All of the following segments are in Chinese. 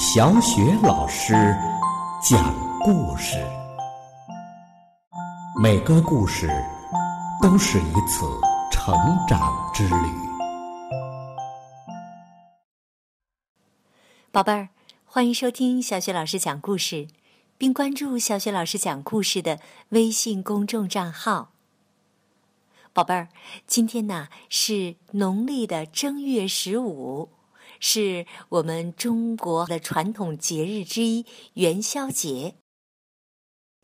小雪老师讲故事，每个故事都是一次成长之旅。宝贝儿，欢迎收听小雪老师讲故事，并关注小雪老师讲故事的微信公众账号。宝贝儿，今天呢是农历的正月十五。是我们中国的传统节日之一元宵节。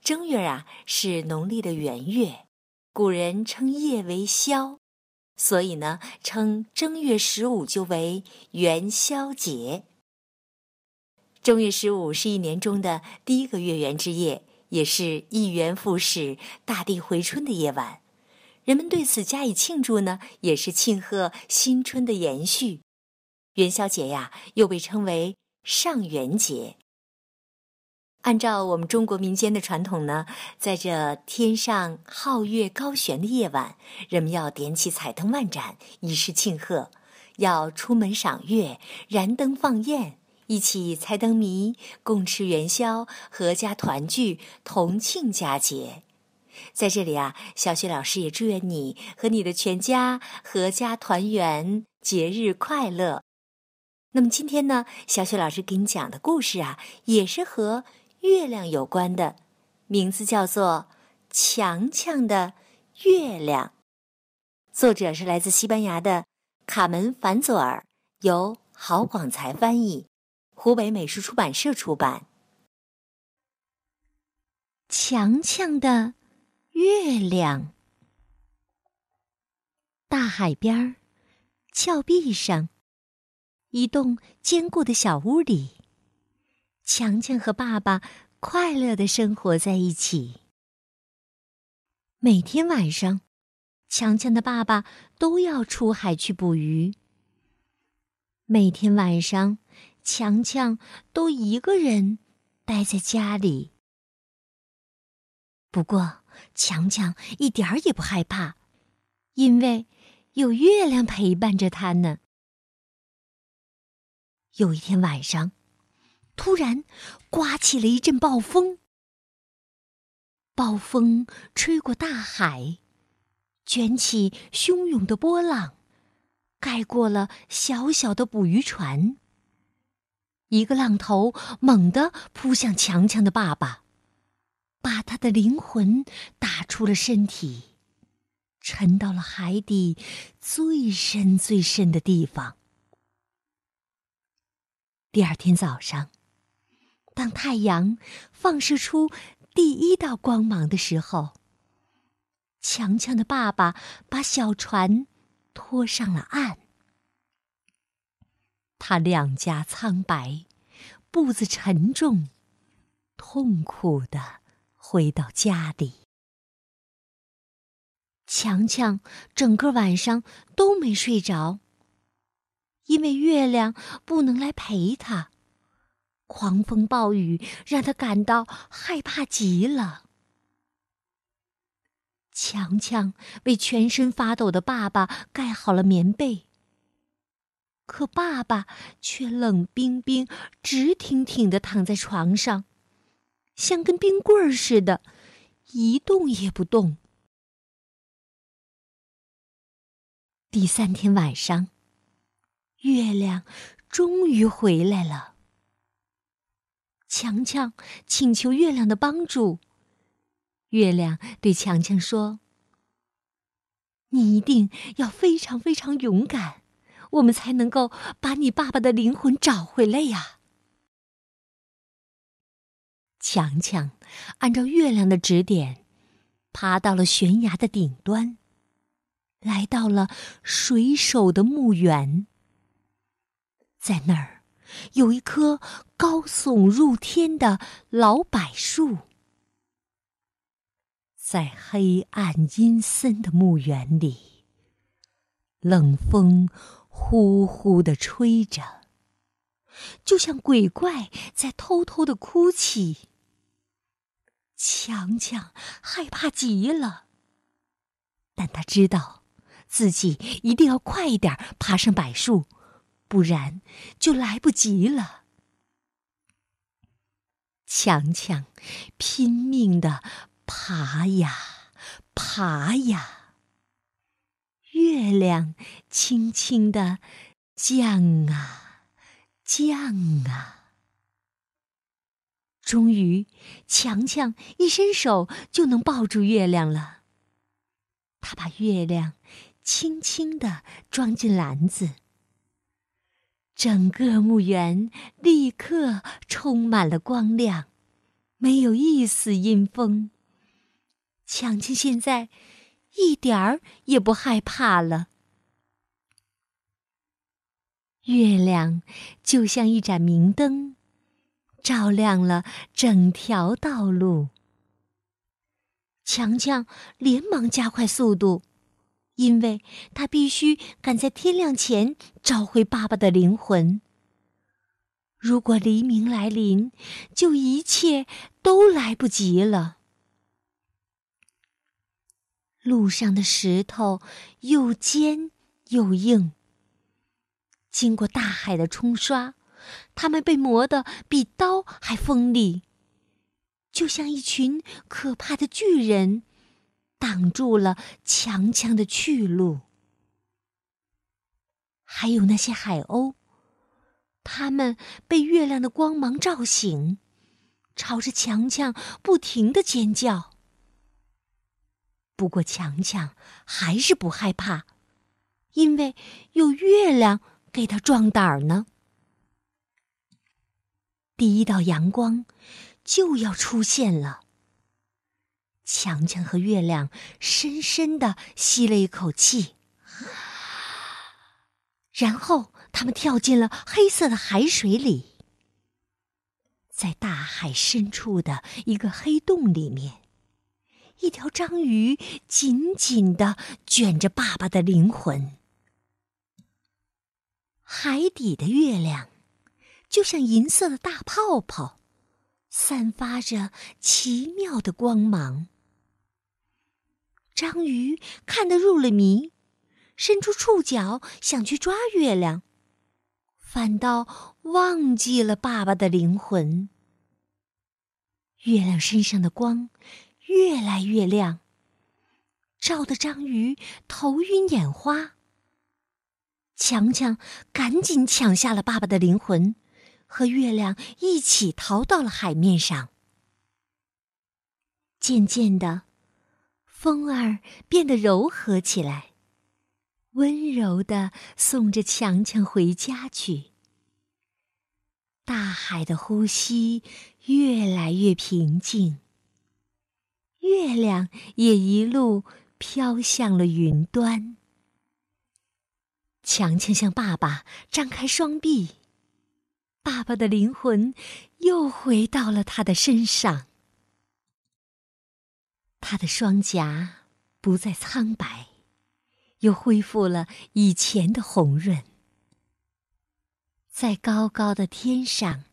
正月啊是农历的元月，古人称夜为宵，所以呢称正月十五就为元宵节。正月十五是一年中的第一个月圆之夜，也是一元复始、大地回春的夜晚。人们对此加以庆祝呢，也是庆贺新春的延续。元宵节呀，又被称为上元节。按照我们中国民间的传统呢，在这天上皓月高悬的夜晚，人们要点起彩灯万盏，以示庆贺；要出门赏月、燃灯放焰，一起猜灯谜、共吃元宵、阖家团聚、同庆佳节。在这里啊，小雪老师也祝愿你和你的全家阖家团圆，节日快乐。那么今天呢，小雪老师给你讲的故事啊，也是和月亮有关的，名字叫做《强强的月亮》，作者是来自西班牙的卡门·凡佐尔，由郝广才翻译，湖北美术出版社出版。强强的月亮，大海边儿，峭壁上。一栋坚固的小屋里，强强和爸爸快乐的生活在一起。每天晚上，强强的爸爸都要出海去捕鱼。每天晚上，强强都一个人待在家里。不过，强强一点儿也不害怕，因为有月亮陪伴着他呢。有一天晚上，突然刮起了一阵暴风。暴风吹过大海，卷起汹涌的波浪，盖过了小小的捕鱼船。一个浪头猛地扑向强强的爸爸，把他的灵魂打出了身体，沉到了海底最深最深的地方。第二天早上，当太阳放射出第一道光芒的时候，强强的爸爸把小船拖上了岸。他两颊苍白，步子沉重，痛苦的回到家里。强强整个晚上都没睡着。因为月亮不能来陪他，狂风暴雨让他感到害怕极了。强强为全身发抖的爸爸盖好了棉被，可爸爸却冷冰冰、直挺挺的躺在床上，像根冰棍儿似的，一动也不动。第三天晚上。月亮终于回来了。强强请求月亮的帮助。月亮对强强说：“你一定要非常非常勇敢，我们才能够把你爸爸的灵魂找回来呀。”强强按照月亮的指点，爬到了悬崖的顶端，来到了水手的墓园。在那儿，有一棵高耸入天的老柏树。在黑暗阴森的墓园里，冷风呼呼的吹着，就像鬼怪在偷偷的哭泣。强强害怕极了，但他知道，自己一定要快一点爬上柏树。不然就来不及了。强强拼命的爬呀爬呀，月亮轻轻的降啊降啊。终于，强强一伸手就能抱住月亮了。他把月亮轻轻的装进篮子，整个墓园立刻充满了光亮，没有一丝阴风。强强现在一点儿也不害怕了。月亮就像一盏明灯，照亮了整条道路。强强连忙加快速度，因为他必须赶在天亮前找回爸爸的灵魂。如果黎明来临，就一切都来不及了。路上的石头又尖又硬，经过大海的冲刷，它们被磨得比刀还锋利。就像一群可怕的巨人，挡住了强强的去路。还有那些海鸥，它们被月亮的光芒照醒，朝着强强不停的尖叫。不过强强还是不害怕，因为有月亮给他壮胆儿呢。第一道阳光。就要出现了。强强和月亮深深的吸了一口气，然后他们跳进了黑色的海水里。在大海深处的一个黑洞里面，一条章鱼紧紧的卷着爸爸的灵魂。海底的月亮就像银色的大泡泡。散发着奇妙的光芒。章鱼看得入了迷，伸出触角想去抓月亮，反倒忘记了爸爸的灵魂。月亮身上的光越来越亮，照得章鱼头晕眼花。强强赶紧抢下了爸爸的灵魂。和月亮一起逃到了海面上。渐渐的，风儿变得柔和起来，温柔的送着强强回家去。大海的呼吸越来越平静，月亮也一路飘向了云端。强强向爸爸张开双臂。爸爸的灵魂又回到了他的身上，他的双颊不再苍白，又恢复了以前的红润。在高高的天上，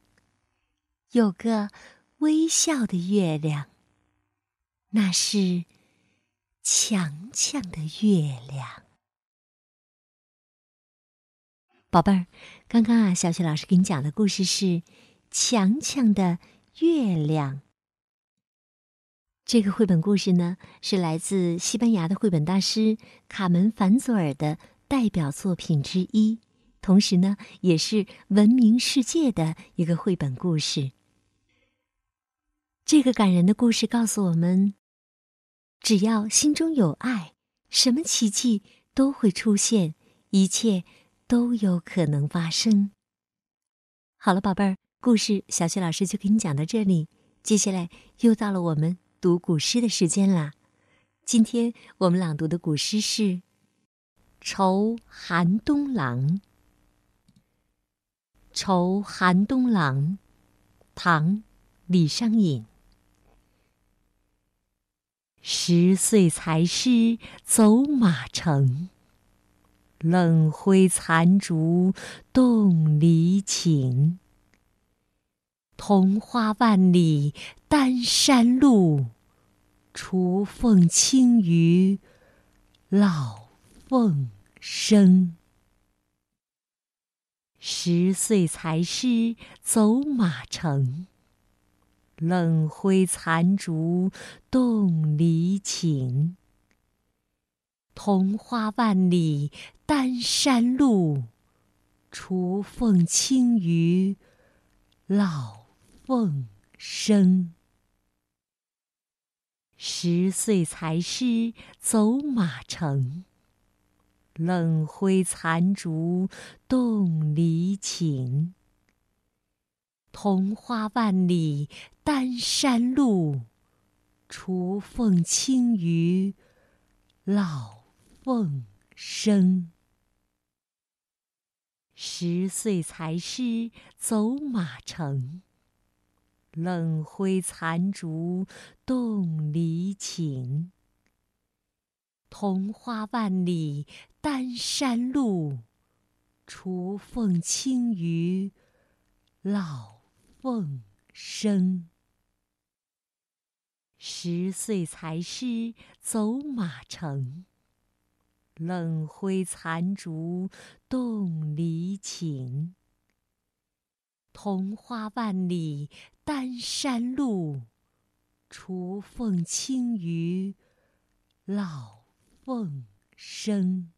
有个微笑的月亮，那是强强的月亮。宝贝儿，刚刚啊，小雪老师给你讲的故事是《强强的月亮》。这个绘本故事呢，是来自西班牙的绘本大师卡门·凡佐尔的代表作品之一，同时呢，也是闻名世界的一个绘本故事。这个感人的故事告诉我们，只要心中有爱，什么奇迹都会出现，一切。都有可能发生。好了，宝贝儿，故事小雪老师就给你讲到这里。接下来又到了我们读古诗的时间啦。今天我们朗读的古诗是《酬寒冬郎》。《酬寒冬郎》，唐·李商隐。十岁才诗走马城。冷灰残烛动离情。桐花万里丹山路，雏凤清于老凤声。十岁才识走马城。冷灰残烛动离情。桐花万里丹山路，雏凤清于老凤声。十岁才识走马城，冷灰残烛动离情。桐花万里丹山路，雏凤清于老凤声。十岁才识走马城，冷灰残烛动离情。桐花万里丹山路，雏凤清于老。凤声，十岁才诗走马城，冷灰残烛动离情。桐花万里丹山路，雏凤清于老凤生。